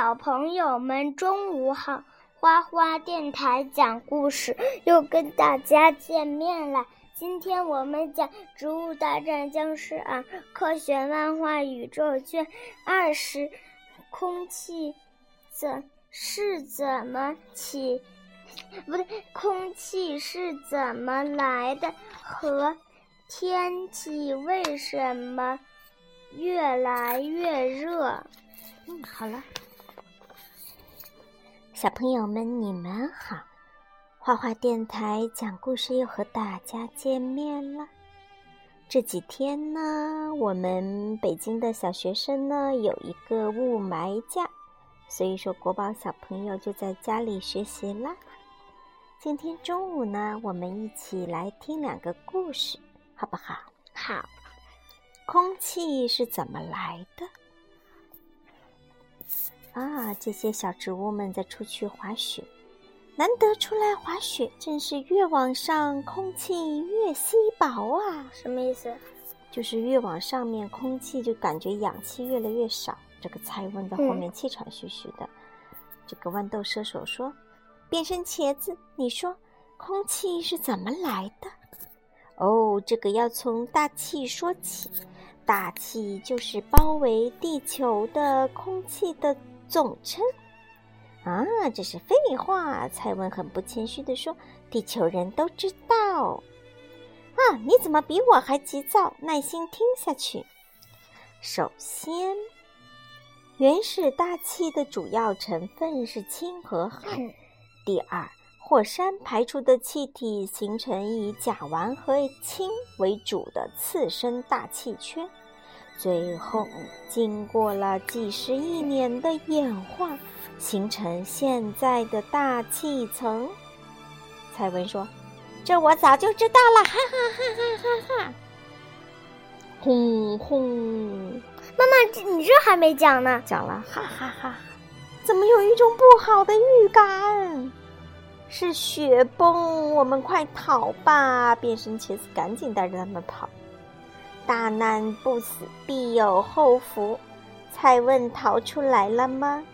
小朋友们，中午好！花花电台讲故事又跟大家见面了。今天我们讲《植物大战僵尸二》科学漫画宇宙卷二十，空气怎是怎么起？不对，空气是怎么来的？和天气为什么越来越热？嗯，好了，小朋友们，你们好！画画电台讲故事又和大家见面了。这几天呢，我们北京的小学生呢有一个雾霾假，所以说国宝小朋友就在家里学习啦。今天中午呢，我们一起来听两个故事，好不好？好。空气是怎么来的？啊，这些小植物们在出去滑雪，难得出来滑雪，真是越往上空气越稀薄啊！什么意思？就是越往上面，空气就感觉氧气越来越少。这个蔡问在后面气喘吁吁的。这个豌豆射手说：“变身茄子，你说空气是怎么来的？”哦，这个要从大气说起。大气就是包围地球的空气的。总称啊，这是废话。蔡文很不谦虚地说：“地球人都知道。”啊，你怎么比我还急躁？耐心听下去。首先，原始大气的主要成分是氢和氦。第二，火山排出的气体形成以甲烷和氢为主的次生大气圈。最后，经过了几十亿年的演化，形成现在的大气层。蔡文说：“这我早就知道了，哈哈哈哈哈哈！”轰轰，妈妈，你这还没讲呢，讲了，哈哈哈！怎么有一种不好的预感？是雪崩，我们快逃吧！变身茄子赶紧带着他们跑。大难不死，必有后福。蔡问逃出来了吗？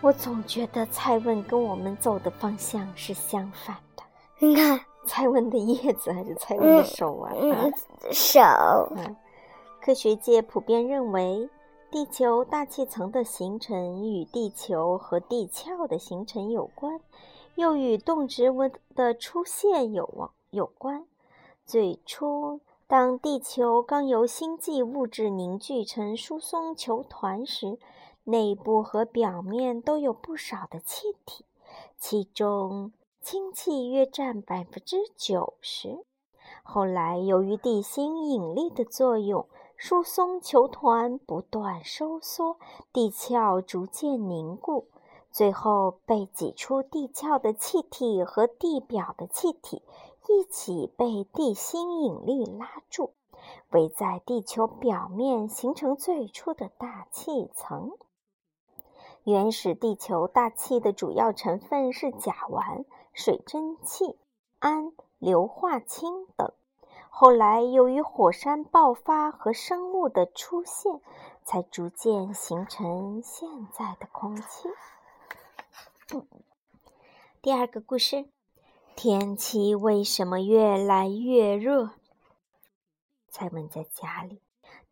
我总觉得蔡问跟我们走的方向是相反的。你看，蔡问的叶子还是蔡问的手啊？手。科学界普遍认为，地球大气层的形成与地球和地壳的形成有关，又与动植物的出现有有关。最初。当地球刚由星际物质凝聚成疏松球团时，内部和表面都有不少的气体，其中氢气约占百分之九十。后来，由于地心引力的作用，疏松球团不断收缩，地壳逐渐凝固，最后被挤出地壳的气体和地表的气体。一起被地心引力拉住，围在地球表面，形成最初的大气层。原始地球大气的主要成分是甲烷、水蒸气、氨、硫化氢等。后来，由于火山爆发和生物的出现，才逐渐形成现在的空气。第二个故事。天气为什么越来越热？蔡文在家里，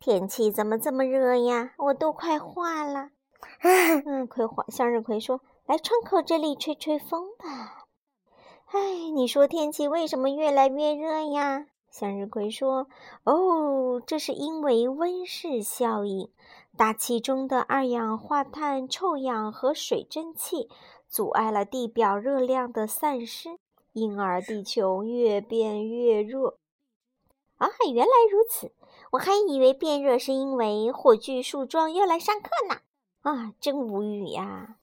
天气怎么这么热呀？我都快化了。嗯，葵花向日葵说：“来窗口这里吹吹风吧。”哎，你说天气为什么越来越热呀？向日葵说：“哦，这是因为温室效应，大气中的二氧化碳、臭氧和水蒸气阻碍了地表热量的散失。”因而地球越变越热啊！原来如此，我还以为变热是因为火炬树桩要来上课呢。啊，真无语呀！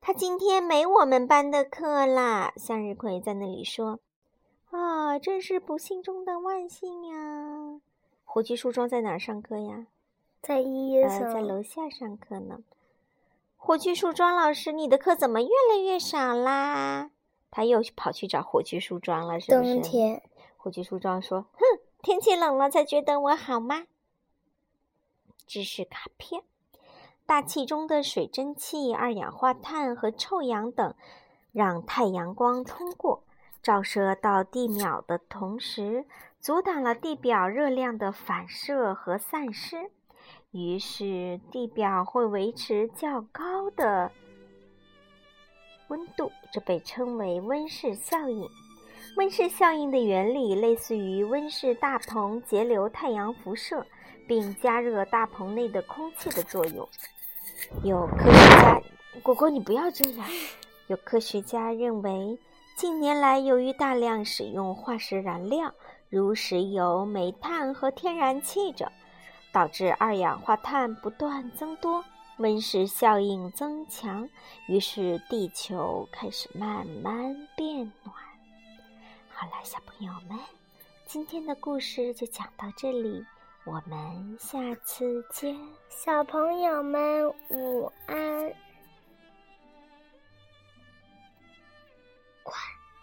他今天没我们班的课啦。向日葵在那里说：“啊，真是不幸中的万幸呀！”火炬树桩在哪儿上课呀？在一层，在楼下上课呢。火炬树桩老师，你的课怎么越来越少啦？他又跑去找火炬树桩了，是不是？冬天，火炬树桩说：“哼，天气冷了才觉得我好吗？”知识卡片，大气中的水蒸气、二氧化碳和臭氧等，让太阳光通过，照射到地表的同时，阻挡了地表热量的反射和散失。于是，地表会维持较高的温度，这被称为温室效应。温室效应的原理类似于温室大棚截留太阳辐射，并加热大棚内的空气的作用。有科学家，果果，你不要这样。有科学家认为，近年来由于大量使用化石燃料，如石油、煤炭和天然气者，导致二氧化碳不断增多，温室效应增强，于是地球开始慢慢变暖。好了，小朋友们，今天的故事就讲到这里。我们下次见，小朋友们午安。